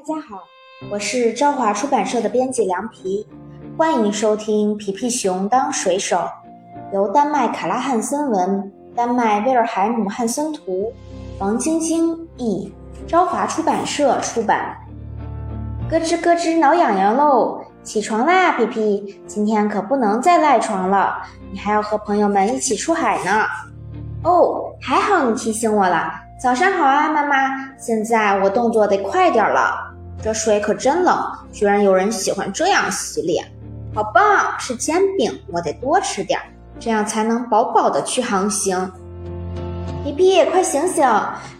大家好，我是朝华出版社的编辑凉皮，欢迎收听《皮皮熊当水手》，由丹麦卡拉汉森文、丹麦威尔海姆汉森图，王晶晶译，朝华出版社出版。咯吱咯吱挠痒痒喽，起床啦，皮皮，今天可不能再赖床了，你还要和朋友们一起出海呢。哦，还好你提醒我了。早上好啊，妈妈，现在我动作得快点了。这水可真冷，居然有人喜欢这样洗脸，好棒！是煎饼，我得多吃点，这样才能饱饱的去航行。皮皮，快醒醒！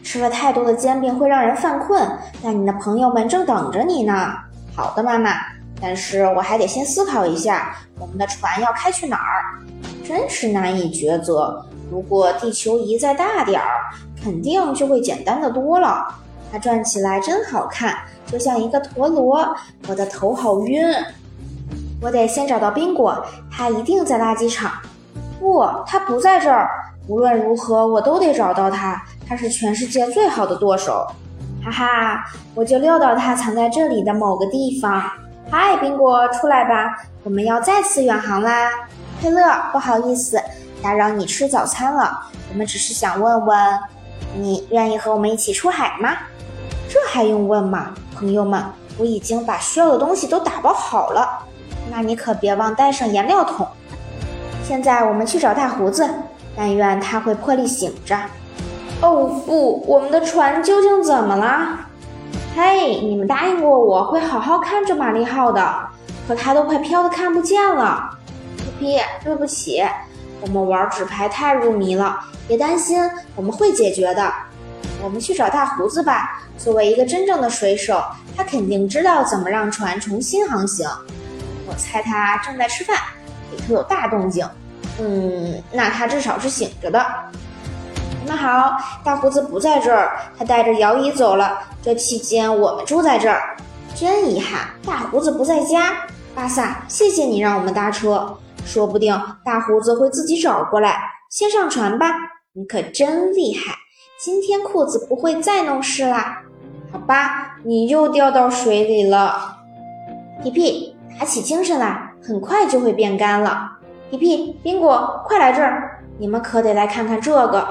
吃了太多的煎饼会让人犯困，但你的朋友们正等着你呢。好的，妈妈。但是我还得先思考一下，我们的船要开去哪儿？真是难以抉择。如果地球仪再大点儿，肯定就会简单的多了。它转起来真好看。就像一个陀螺，我的头好晕。我得先找到宾果，他一定在垃圾场。不，他不在这儿。无论如何，我都得找到他。他是全世界最好的舵手。哈哈，我就料到他藏在这里的某个地方。嗨，宾果，出来吧，我们要再次远航啦。佩勒，不好意思，打扰你吃早餐了。我们只是想问问，你愿意和我们一起出海吗？这还用问吗？朋友们，我已经把需要的东西都打包好了，那你可别忘带上颜料桶。现在我们去找大胡子，但愿他会破例醒着。哦不，我们的船究竟怎么了？嘿，你们答应过我会好好看着玛丽号的，可它都快飘得看不见了。皮皮，对不起，我们玩纸牌太入迷了。别担心，我们会解决的。我们去找大胡子吧。作为一个真正的水手，他肯定知道怎么让船重新航行。我猜他正在吃饭，里头有大动静。嗯，那他至少是醒着的。你们好，大胡子不在这儿，他带着摇椅走了。这期间我们住在这儿。真遗憾，大胡子不在家。巴萨，谢谢你让我们搭车，说不定大胡子会自己找过来。先上船吧，你可真厉害。今天裤子不会再弄湿啦。好吧，你又掉到水里了，皮皮，打起精神来，很快就会变干了。皮皮，宾果，快来这儿，你们可得来看看这个。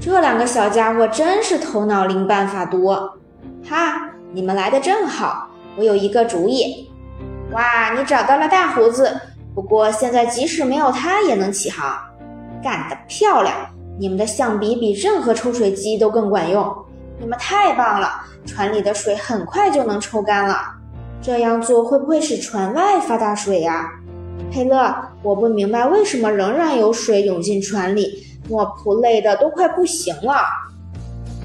这两个小家伙真是头脑灵，办法多。哈，你们来的正好，我有一个主意。哇，你找到了大胡子，不过现在即使没有他也能起航，干得漂亮！你们的象鼻比任何抽水机都更管用。你们太棒了，船里的水很快就能抽干了。这样做会不会使船外发大水呀？佩勒，我不明白为什么仍然有水涌进船里。莫普累得都快不行了。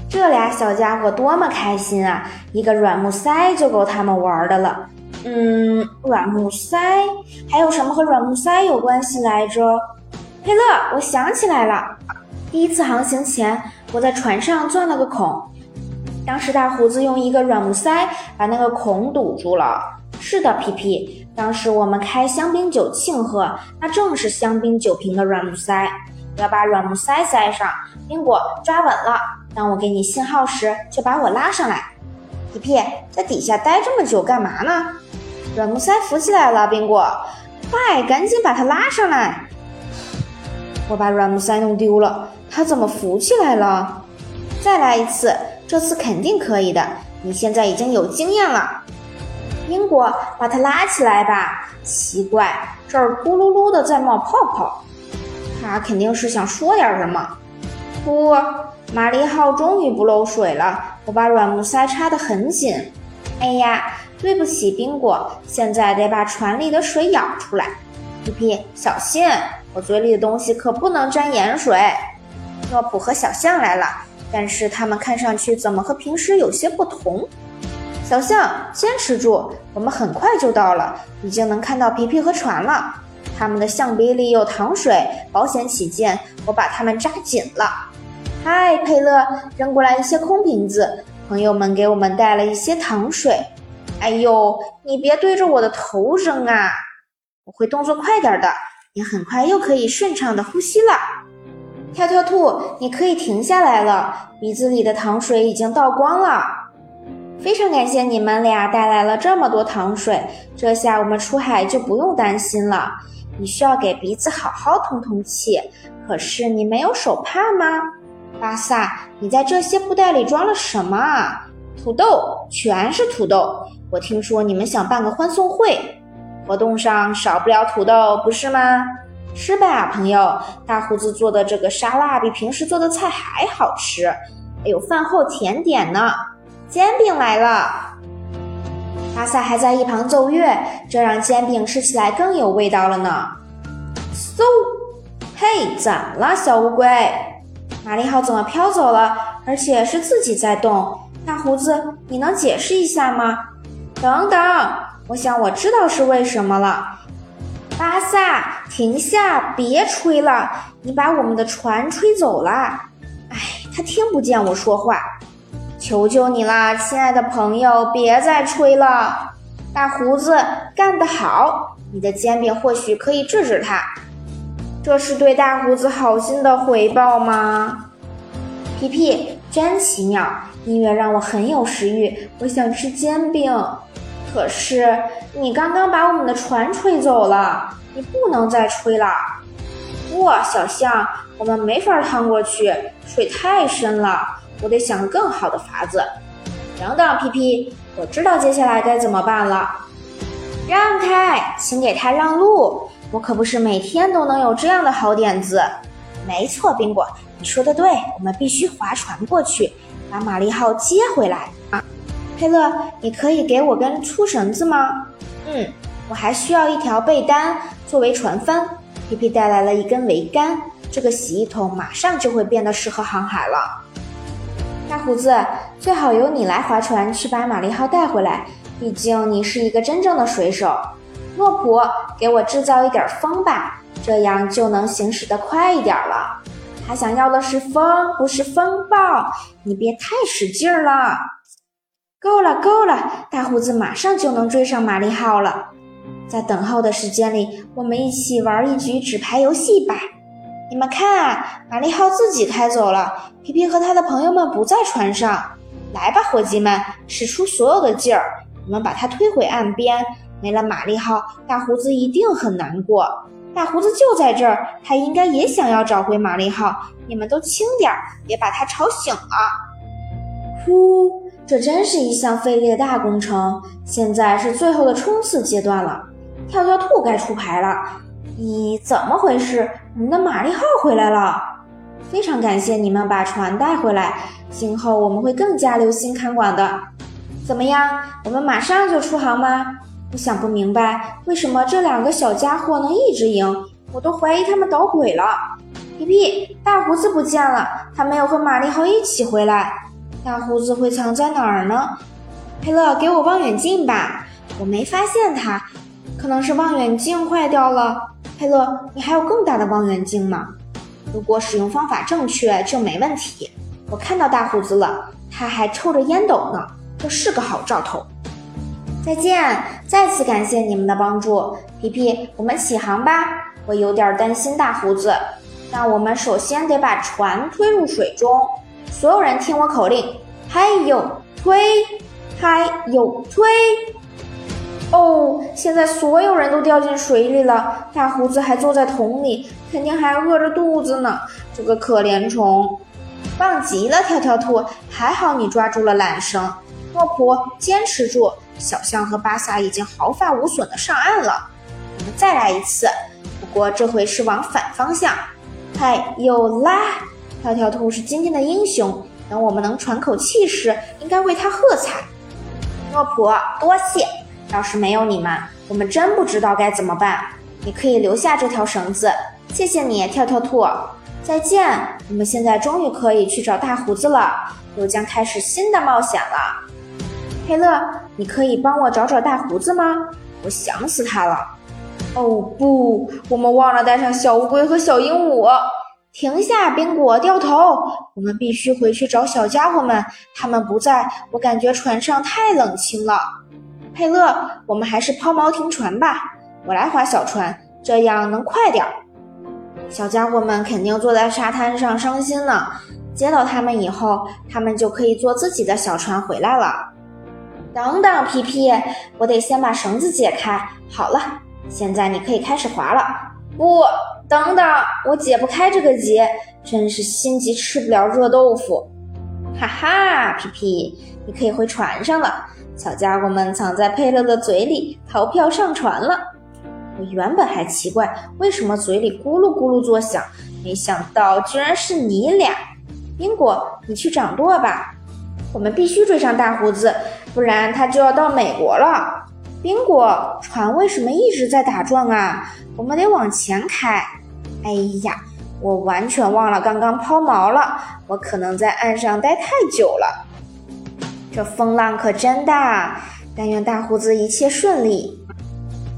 这俩小家伙多么开心啊！一个软木塞就够他们玩的了。嗯，软木塞还有什么和软木塞有关系来着？佩勒，我想起来了。第一次航行前，我在船上钻了个孔。当时大胡子用一个软木塞把那个孔堵住了。是的，皮皮，当时我们开香槟酒庆贺，那正是香槟酒瓶的软木塞。要把软木塞塞上，宾果抓稳了。当我给你信号时，就把我拉上来。皮皮在底下待这么久干嘛呢？软木塞浮起来了，宾果，快赶紧把它拉上来。我把软木塞弄丢了，它怎么浮起来了？再来一次。这次肯定可以的，你现在已经有经验了。英国，把它拉起来吧。奇怪，这儿咕噜噜的在冒泡泡，他肯定是想说点什么。不，玛丽号终于不漏水了。我把软木塞插得很紧。哎呀，对不起，宾果，现在得把船里的水舀出来。皮皮，小心，我嘴里的东西可不能沾盐水。诺普和小象来了。但是他们看上去怎么和平时有些不同？小象，坚持住，我们很快就到了，已经能看到皮皮和船了。他们的象鼻里有糖水，保险起见，我把它们扎紧了。嗨，佩勒，扔过来一些空瓶子，朋友们给我们带了一些糖水。哎呦，你别对着我的头扔啊！我会动作快点的，你很快又可以顺畅的呼吸了。跳跳兔，你可以停下来了。鼻子里的糖水已经倒光了。非常感谢你们俩带来了这么多糖水，这下我们出海就不用担心了。你需要给鼻子好好通通气，可是你没有手帕吗？巴萨，你在这些布袋里装了什么啊？土豆，全是土豆。我听说你们想办个欢送会，活动上少不了土豆，不是吗？吃吧，朋友。大胡子做的这个沙拉比平时做的菜还好吃。还有饭后甜点呢，煎饼来了。巴萨还在一旁奏乐，这让煎饼吃起来更有味道了呢。嗖，嘿，怎么了，小乌龟？玛丽号怎么飘走了？而且是自己在动。大胡子，你能解释一下吗？等等，我想我知道是为什么了。巴萨，停下，别吹了，你把我们的船吹走了。哎，他听不见我说话。求求你啦，亲爱的朋友，别再吹了。大胡子，干得好！你的煎饼或许可以治治他。这是对大胡子好心的回报吗？皮皮，真奇妙！音乐让我很有食欲，我想吃煎饼。可是你刚刚把我们的船吹走了，你不能再吹了。哇，小象，我们没法趟过去，水太深了。我得想更好的法子。等等，皮皮，我知道接下来该怎么办了。让开，请给他让路。我可不是每天都能有这样的好点子。没错，宾果，你说的对，我们必须划船过去，把玛丽号接回来。佩勒，你可以给我根粗绳子吗？嗯，我还需要一条被单作为船帆。皮皮带来了一根桅杆，这个洗衣桶马上就会变得适合航海了。大胡子，最好由你来划船去把玛丽号带回来，毕竟你是一个真正的水手。诺普，给我制造一点风吧，这样就能行驶得快一点了。他想要的是风，不是风暴。你别太使劲了。够了，够了，大胡子马上就能追上玛丽号了。在等候的时间里，我们一起玩一局纸牌游戏吧。你们看啊，玛丽号自己开走了，皮皮和他的朋友们不在船上。来吧，伙计们，使出所有的劲儿，我们把它推回岸边。没了玛丽号，大胡子一定很难过。大胡子就在这儿，他应该也想要找回玛丽号。你们都轻点儿，别把他吵醒了。呼，这真是一项费力的大工程。现在是最后的冲刺阶段了。跳跳兔该出牌了。咦，怎么回事？我们的玛丽号回来了。非常感谢你们把船带回来，今后我们会更加留心看管的。怎么样？我们马上就出航吗？我想不明白，为什么这两个小家伙能一直赢？我都怀疑他们捣鬼了。皮皮，大胡子不见了，他没有和玛丽号一起回来。大胡子会藏在哪儿呢？佩勒，给我望远镜吧。我没发现他，可能是望远镜坏掉了。佩勒，你还有更大的望远镜吗？如果使用方法正确，就没问题。我看到大胡子了，他还抽着烟斗呢，这是个好兆头。再见，再次感谢你们的帮助，皮皮，我们起航吧。我有点担心大胡子，那我们首先得把船推入水中。所有人听我口令，嗨呦推，嗨呦推。哦，现在所有人都掉进水里了，大胡子还坐在桶里，肯定还饿着肚子呢。这个可怜虫，棒极了，跳跳兔，还好你抓住了缆绳。诺普，坚持住。小象和巴萨已经毫发无损的上岸了，我们再来一次，不过这回是往反方向。嗨，有啦！跳跳兔是今天的英雄，等我们能喘口气时，应该为他喝彩。诺普，多谢！要是没有你们，我们真不知道该怎么办。你可以留下这条绳子，谢谢你，跳跳兔。再见！我们现在终于可以去找大胡子了，又将开始新的冒险了。佩勒，你可以帮我找找大胡子吗？我想死他了。哦不，我们忘了带上小乌龟和小鹦鹉。停下，宾果，掉头！我们必须回去找小家伙们，他们不在，我感觉船上太冷清了。佩勒，我们还是抛锚停船吧，我来划小船，这样能快点儿。小家伙们肯定坐在沙滩上伤心呢。接到他们以后，他们就可以坐自己的小船回来了。等等，皮皮，我得先把绳子解开。好了，现在你可以开始划了。不，等等，我解不开这个结，真是心急吃不了热豆腐。哈哈，皮皮，你可以回船上了。小家伙们藏在佩勒的嘴里，逃票上船了。我原本还奇怪为什么嘴里咕噜咕噜作响，没想到居然是你俩。宾果，你去掌舵吧。我们必须追上大胡子，不然他就要到美国了。宾果，船为什么一直在打转啊？我们得往前开。哎呀，我完全忘了刚刚抛锚了，我可能在岸上待太久了。这风浪可真大，但愿大胡子一切顺利。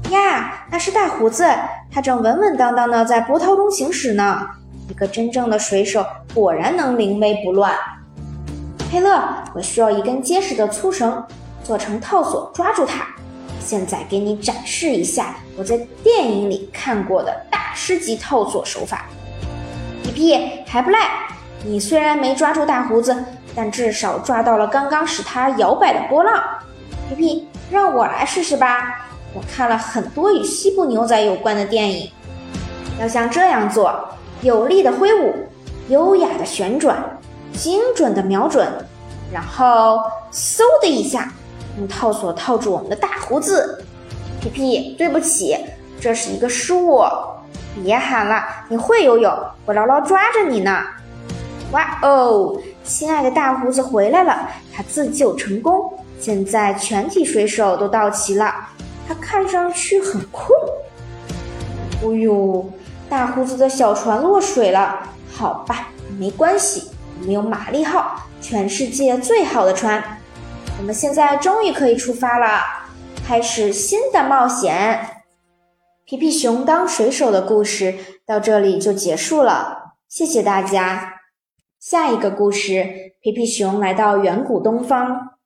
呀，那是大胡子，他正稳稳当当的在波涛中行驶呢。一个真正的水手果然能临危不乱。佩勒，我需要一根结实的粗绳，做成套索抓住它。现在给你展示一下我在电影里看过的大师级套索手法。皮皮还不赖，你虽然没抓住大胡子，但至少抓到了刚刚使它摇摆的波浪。皮皮，让我来试试吧。我看了很多与西部牛仔有关的电影，要像这样做：有力的挥舞，优雅的旋转。精准的瞄准，然后嗖的一下，用套索套住我们的大胡子。皮皮，对不起，这是一个失误。别喊了，你会游泳，我牢牢抓着你呢。哇哦，亲爱的大胡子回来了，他自救成功。现在全体水手都到齐了，他看上去很困。哦呦，大胡子的小船落水了。好吧，没关系。我们有玛丽号，全世界最好的船。我们现在终于可以出发了，开始新的冒险。皮皮熊当水手的故事到这里就结束了，谢谢大家。下一个故事，皮皮熊来到远古东方。